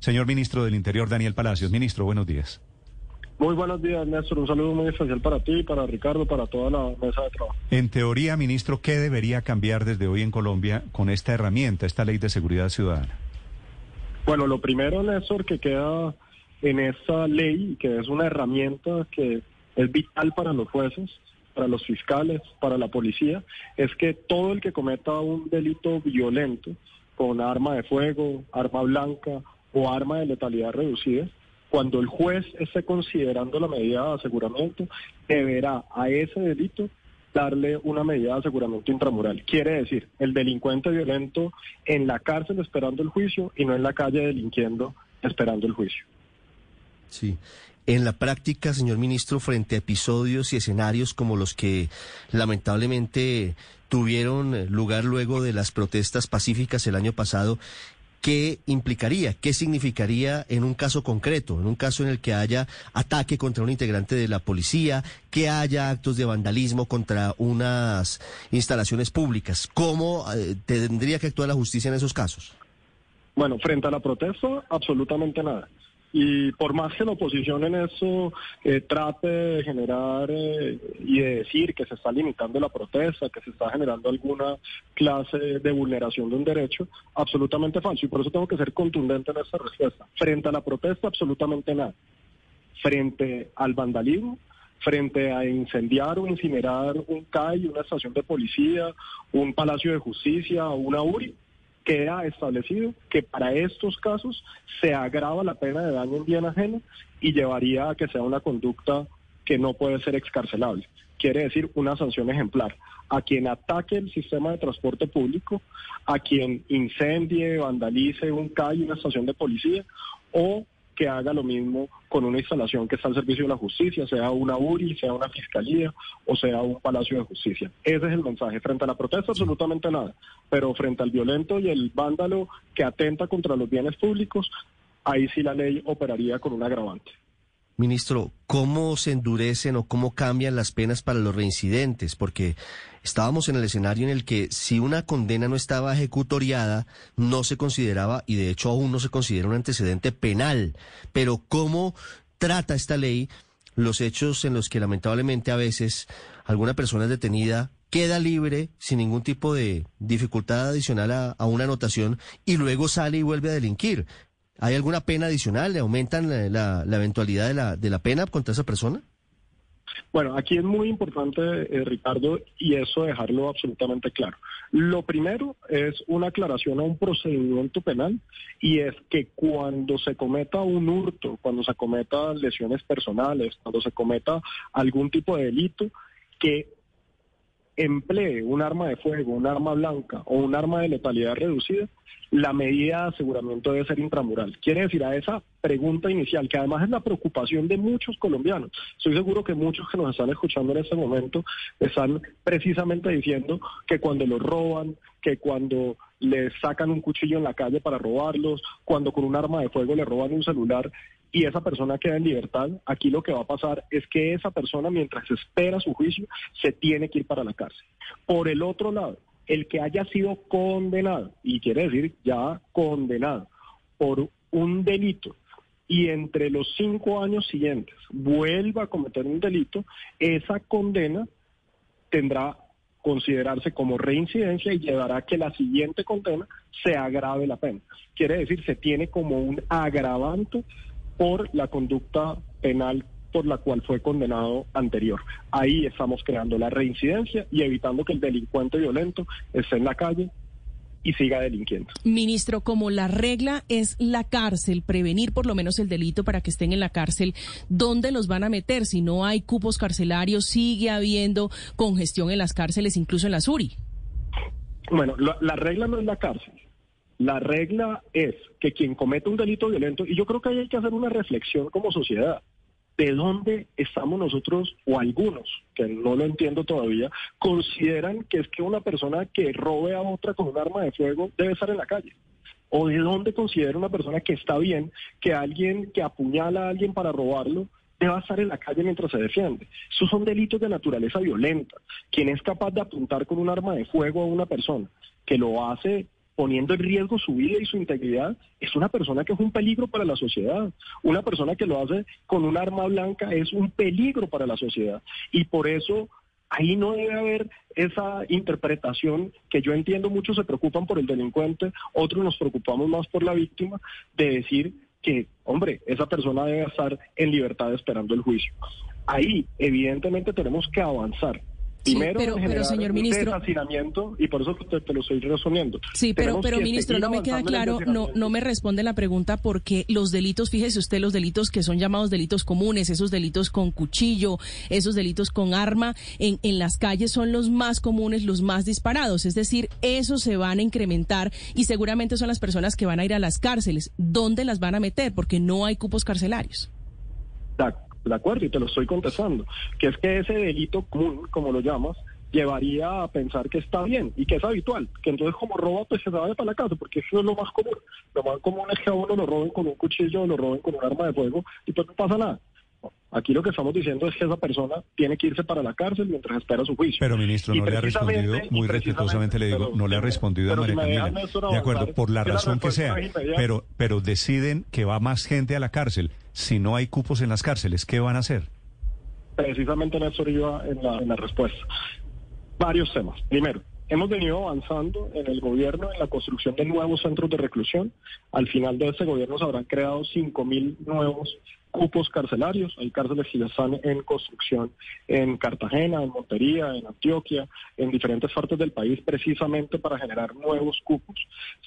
Señor Ministro del Interior, Daniel Palacios. Ministro, buenos días. Muy buenos días, Néstor. Un saludo muy especial para ti, para Ricardo, para toda la mesa de trabajo. En teoría, ministro, ¿qué debería cambiar desde hoy en Colombia con esta herramienta, esta ley de seguridad ciudadana? Bueno, lo primero, Néstor, que queda en esta ley, que es una herramienta que es vital para los jueces, para los fiscales, para la policía, es que todo el que cometa un delito violento con arma de fuego, arma blanca o arma de letalidad reducida, cuando el juez esté considerando la medida de aseguramiento, deberá a ese delito darle una medida de aseguramiento intramural. Quiere decir, el delincuente violento en la cárcel esperando el juicio y no en la calle delinquiendo esperando el juicio. Sí. En la práctica, señor ministro, frente a episodios y escenarios como los que lamentablemente tuvieron lugar luego de las protestas pacíficas el año pasado, ¿qué implicaría? ¿Qué significaría en un caso concreto, en un caso en el que haya ataque contra un integrante de la policía, que haya actos de vandalismo contra unas instalaciones públicas? ¿Cómo eh, tendría que actuar la justicia en esos casos? Bueno, frente a la protesta, absolutamente nada. Y por más que la oposición en eso eh, trate de generar eh, y de decir que se está limitando la protesta, que se está generando alguna clase de vulneración de un derecho, absolutamente falso. Y por eso tengo que ser contundente en esta respuesta. Frente a la protesta, absolutamente nada. Frente al vandalismo, frente a incendiar o incinerar un CAI, una estación de policía, un palacio de justicia una URI, queda establecido que para estos casos se agrava la pena de daño en bien ajeno y llevaría a que sea una conducta que no puede ser excarcelable. Quiere decir una sanción ejemplar a quien ataque el sistema de transporte público, a quien incendie, vandalice un CAI, una estación de policía o que haga lo mismo con una instalación que está al servicio de la justicia, sea una URI, sea una fiscalía o sea un palacio de justicia. Ese es el mensaje. Frente a la protesta, absolutamente nada. Pero frente al violento y el vándalo que atenta contra los bienes públicos, ahí sí la ley operaría con un agravante. Ministro, ¿cómo se endurecen o cómo cambian las penas para los reincidentes? Porque estábamos en el escenario en el que si una condena no estaba ejecutoriada, no se consideraba, y de hecho aún no se considera un antecedente penal. Pero ¿cómo trata esta ley los hechos en los que lamentablemente a veces alguna persona es detenida queda libre sin ningún tipo de dificultad adicional a, a, una anotación y luego sale y vuelve a delinquir. ¿Hay alguna pena adicional? ¿Le aumentan la, eventualidad de la, de la pena contra esa persona? Bueno, aquí es muy importante, eh, Ricardo, y eso dejarlo absolutamente claro. Lo primero es una aclaración a un procedimiento penal y es que cuando se cometa un hurto, cuando se cometa lesiones personales, cuando se cometa algún tipo de delito, que emplee un arma de fuego, un arma blanca o un arma de letalidad reducida, la medida de aseguramiento debe ser intramural. Quiere decir a esa pregunta inicial, que además es la preocupación de muchos colombianos. Estoy seguro que muchos que nos están escuchando en este momento están precisamente diciendo que cuando los roban, que cuando les sacan un cuchillo en la calle para robarlos, cuando con un arma de fuego le roban un celular, y esa persona queda en libertad, aquí lo que va a pasar es que esa persona, mientras espera su juicio, se tiene que ir para la cárcel. Por el otro lado, el que haya sido condenado, y quiere decir ya condenado, por un delito, y entre los cinco años siguientes vuelva a cometer un delito, esa condena tendrá considerarse como reincidencia y llevará a que la siguiente condena se agrave la pena. Quiere decir, se tiene como un agravante por la conducta penal por la cual fue condenado anterior. Ahí estamos creando la reincidencia y evitando que el delincuente violento esté en la calle y siga delinquiendo. Ministro, como la regla es la cárcel, prevenir por lo menos el delito para que estén en la cárcel, ¿dónde los van a meter? Si no hay cupos carcelarios, sigue habiendo congestión en las cárceles, incluso en la SURI. Bueno, la, la regla no es la cárcel. La regla es que quien comete un delito violento, y yo creo que ahí hay que hacer una reflexión como sociedad, ¿de dónde estamos nosotros o algunos, que no lo entiendo todavía, consideran que es que una persona que robe a otra con un arma de fuego debe estar en la calle? ¿O de dónde considera una persona que está bien que alguien que apuñala a alguien para robarlo deba estar en la calle mientras se defiende. Esos son delitos de naturaleza violenta. Quien es capaz de apuntar con un arma de fuego a una persona, que lo hace poniendo en riesgo su vida y su integridad, es una persona que es un peligro para la sociedad. Una persona que lo hace con un arma blanca es un peligro para la sociedad. Y por eso ahí no debe haber esa interpretación que yo entiendo muchos se preocupan por el delincuente, otros nos preocupamos más por la víctima, de decir que, hombre, esa persona debe estar en libertad esperando el juicio. Ahí, evidentemente, tenemos que avanzar. Primero, pero, pero señor ministro, y por eso te, te, lo estoy resumiendo. Sí, pero, pero ministro, no me queda claro, no, no me responde la pregunta porque los delitos, fíjese usted, los delitos que son llamados delitos comunes, esos delitos con cuchillo, esos delitos con arma, en, en las calles son los más comunes, los más disparados. Es decir, esos se van a incrementar y seguramente son las personas que van a ir a las cárceles. ¿Dónde las van a meter? Porque no hay cupos carcelarios. Exacto de acuerdo, y te lo estoy contestando, que es que ese delito común, como lo llamas, llevaría a pensar que está bien y que es habitual, que entonces como roba pues se vaya para la casa, porque eso es lo más común. Lo más común es que a uno lo roben con un cuchillo, lo roben con un arma de fuego y pues no pasa nada. Aquí lo que estamos diciendo es que esa persona tiene que irse para la cárcel mientras espera su juicio. Pero ministro, no le ha respondido, muy respetuosamente le digo, no le ha respondido a María Camila. De acuerdo, por la razón que sea, pero, pero deciden que va más gente a la cárcel. Si no hay cupos en las cárceles, ¿qué van a hacer? Precisamente Néstor iba en la, en la respuesta. Varios temas. Primero, Hemos venido avanzando en el gobierno en la construcción de nuevos centros de reclusión. Al final de este gobierno se habrán creado 5.000 nuevos cupos carcelarios. Hay cárceles que ya están en construcción en Cartagena, en Montería, en Antioquia, en diferentes partes del país, precisamente para generar nuevos cupos.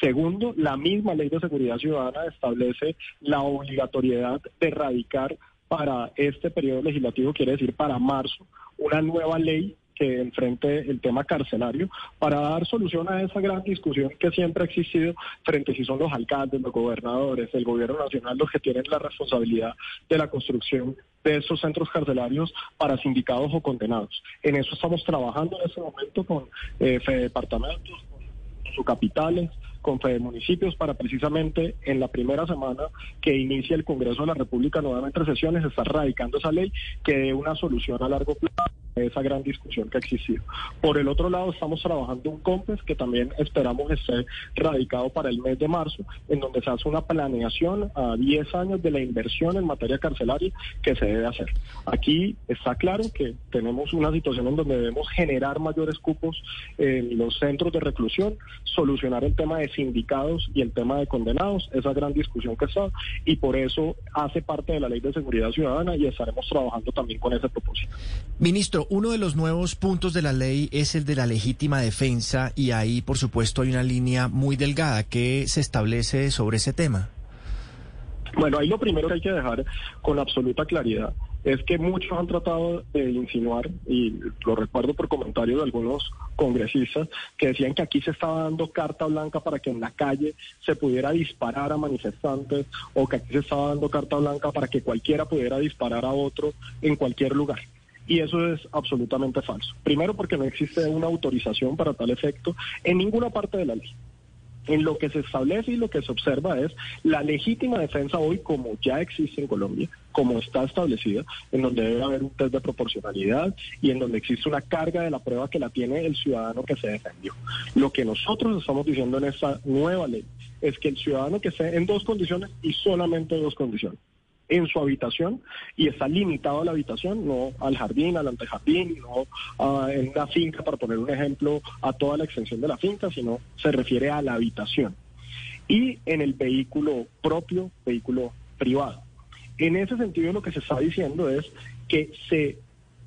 Segundo, la misma ley de seguridad ciudadana establece la obligatoriedad de erradicar para este periodo legislativo, quiere decir para marzo, una nueva ley que enfrente el tema carcelario para dar solución a esa gran discusión que siempre ha existido frente si son los alcaldes, los gobernadores, el gobierno nacional los que tienen la responsabilidad de la construcción de esos centros carcelarios para sindicados o condenados. En eso estamos trabajando en este momento con eh, departamentos, con sus capitales, con Fede Municipios para precisamente en la primera semana que inicia el Congreso de la República nuevamente sesiones, estar radicando esa ley que dé una solución a largo plazo a esa gran discusión que ha existido. Por el otro lado, estamos trabajando un COMPES que también esperamos esté radicado para el mes de marzo, en donde se hace una planeación a 10 años de la inversión en materia carcelaria que se debe hacer. Aquí está claro que tenemos una situación en donde debemos generar mayores cupos en los centros de reclusión, solucionar el tema de sindicados y el tema de condenados, esa gran discusión que está, y por eso hace parte de la Ley de Seguridad Ciudadana y estaremos trabajando también con ese propósito. Ministro, uno de los nuevos puntos de la ley es el de la legítima defensa y ahí, por supuesto, hay una línea muy delgada que se establece sobre ese tema. Bueno, ahí lo primero que hay que dejar con absoluta claridad es que muchos han tratado de insinuar, y lo recuerdo por comentarios de algunos congresistas, que decían que aquí se estaba dando carta blanca para que en la calle se pudiera disparar a manifestantes o que aquí se estaba dando carta blanca para que cualquiera pudiera disparar a otro en cualquier lugar. Y eso es absolutamente falso. Primero porque no existe una autorización para tal efecto en ninguna parte de la ley en lo que se establece y lo que se observa es la legítima defensa hoy como ya existe en Colombia, como está establecida, en donde debe haber un test de proporcionalidad y en donde existe una carga de la prueba que la tiene el ciudadano que se defendió. Lo que nosotros estamos diciendo en esta nueva ley es que el ciudadano que esté en dos condiciones y solamente dos condiciones en su habitación y está limitado a la habitación, no al jardín, al antejardín, no en una finca, para poner un ejemplo, a toda la extensión de la finca, sino se refiere a la habitación. Y en el vehículo propio, vehículo privado. En ese sentido lo que se está diciendo es que se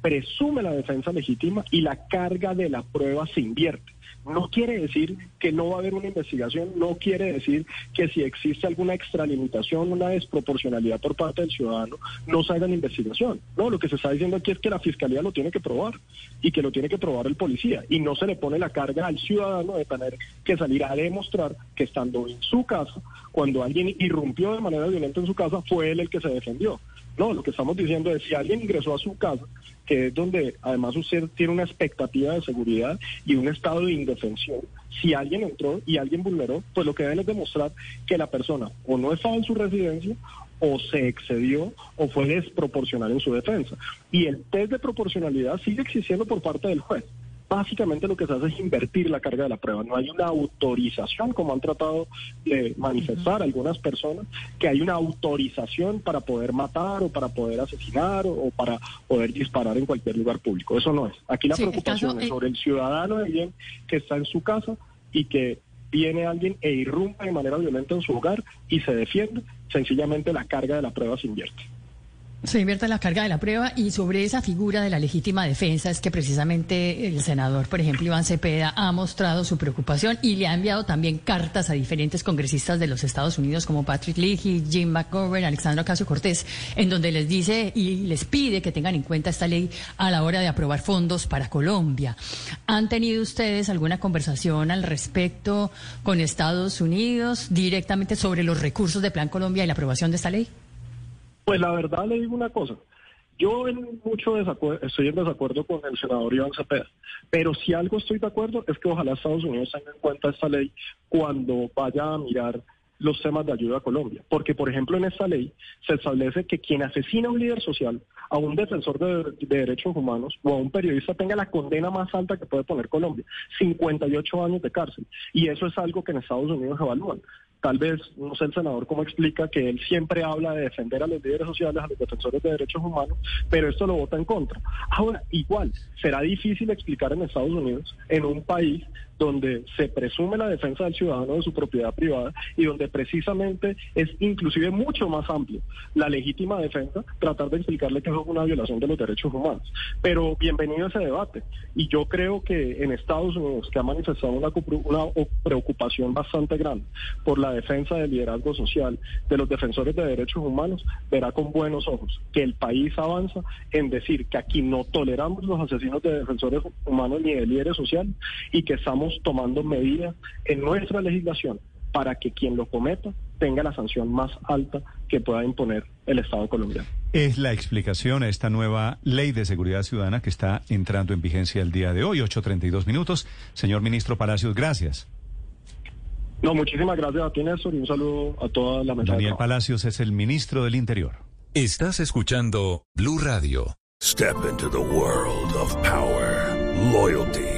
presume la defensa legítima y la carga de la prueba se invierte. No quiere decir que no va a haber una investigación, no quiere decir que si existe alguna extralimitación, una desproporcionalidad por parte del ciudadano, no se haga una investigación. No, lo que se está diciendo aquí es que la fiscalía lo tiene que probar y que lo tiene que probar el policía y no se le pone la carga al ciudadano de tener que salir a demostrar que estando en su casa, cuando alguien irrumpió de manera violenta en su casa, fue él el que se defendió. No, lo que estamos diciendo es si alguien ingresó a su casa, que es donde además usted tiene una expectativa de seguridad y un estado de indefensión, si alguien entró y alguien vulneró, pues lo que deben es demostrar que la persona o no estaba en su residencia o se excedió o fue desproporcional en su defensa. Y el test de proporcionalidad sigue existiendo por parte del juez básicamente lo que se hace es invertir la carga de la prueba. No hay una autorización, como han tratado de manifestar algunas personas, que hay una autorización para poder matar o para poder asesinar o, para poder disparar en cualquier lugar público. Eso no es. Aquí la preocupación es sobre el ciudadano de bien que está en su casa y que viene alguien e irrumpe de manera violenta en su hogar y se defiende. Sencillamente la carga de la prueba se invierte. Se invierte la carga de la prueba y sobre esa figura de la legítima defensa es que precisamente el senador, por ejemplo, Iván Cepeda, ha mostrado su preocupación y le ha enviado también cartas a diferentes congresistas de los Estados Unidos como Patrick Leahy, Jim McGovern, Alexandra Ocasio Cortés, en donde les dice y les pide que tengan en cuenta esta ley a la hora de aprobar fondos para Colombia. ¿Han tenido ustedes alguna conversación al respecto con Estados Unidos directamente sobre los recursos de Plan Colombia y la aprobación de esta ley? Pues la verdad le digo una cosa. Yo en mucho estoy en desacuerdo con el senador Iván Cepeda, pero si algo estoy de acuerdo es que ojalá Estados Unidos tenga en cuenta esta ley cuando vaya a mirar los temas de ayuda a Colombia. Porque, por ejemplo, en esta ley se establece que quien asesina a un líder social, a un defensor de, de, derechos humanos o a un periodista tenga la condena más alta que puede poner Colombia, 58 años de cárcel. Y eso es algo que en Estados Unidos evalúan. Tal vez, no sé el senador cómo explica que él siempre habla de defender a los líderes sociales, a los defensores de derechos humanos, pero esto lo vota en contra. Ahora, igual, será difícil explicar en Estados Unidos, en un país donde se presume la defensa del ciudadano de su propiedad privada y donde precisamente es inclusive mucho más amplio la legítima defensa, tratar de explicarle que eso es una violación de los derechos humanos. Pero bienvenido a ese debate. Y yo creo que en Estados Unidos, que ha manifestado una, preocupación bastante grande por la defensa del liderazgo social, de los defensores de derechos humanos, verá con buenos ojos que el país avanza en decir que aquí no toleramos los asesinos de defensores humanos ni de líderes sociales y que estamos tomando medidas en nuestra legislación para que quien lo cometa tenga la sanción más alta que pueda imponer el Estado colombiano. Es la explicación a esta nueva ley de seguridad ciudadana que está entrando en vigencia el día de hoy, 8.32 minutos. Señor ministro Palacios, gracias. No, muchísimas gracias a ti, Néstor, y un saludo a toda la mesa. Daniel Palacios es el ministro del Interior. Estás escuchando Blue Radio. Step into the world of power, loyalty.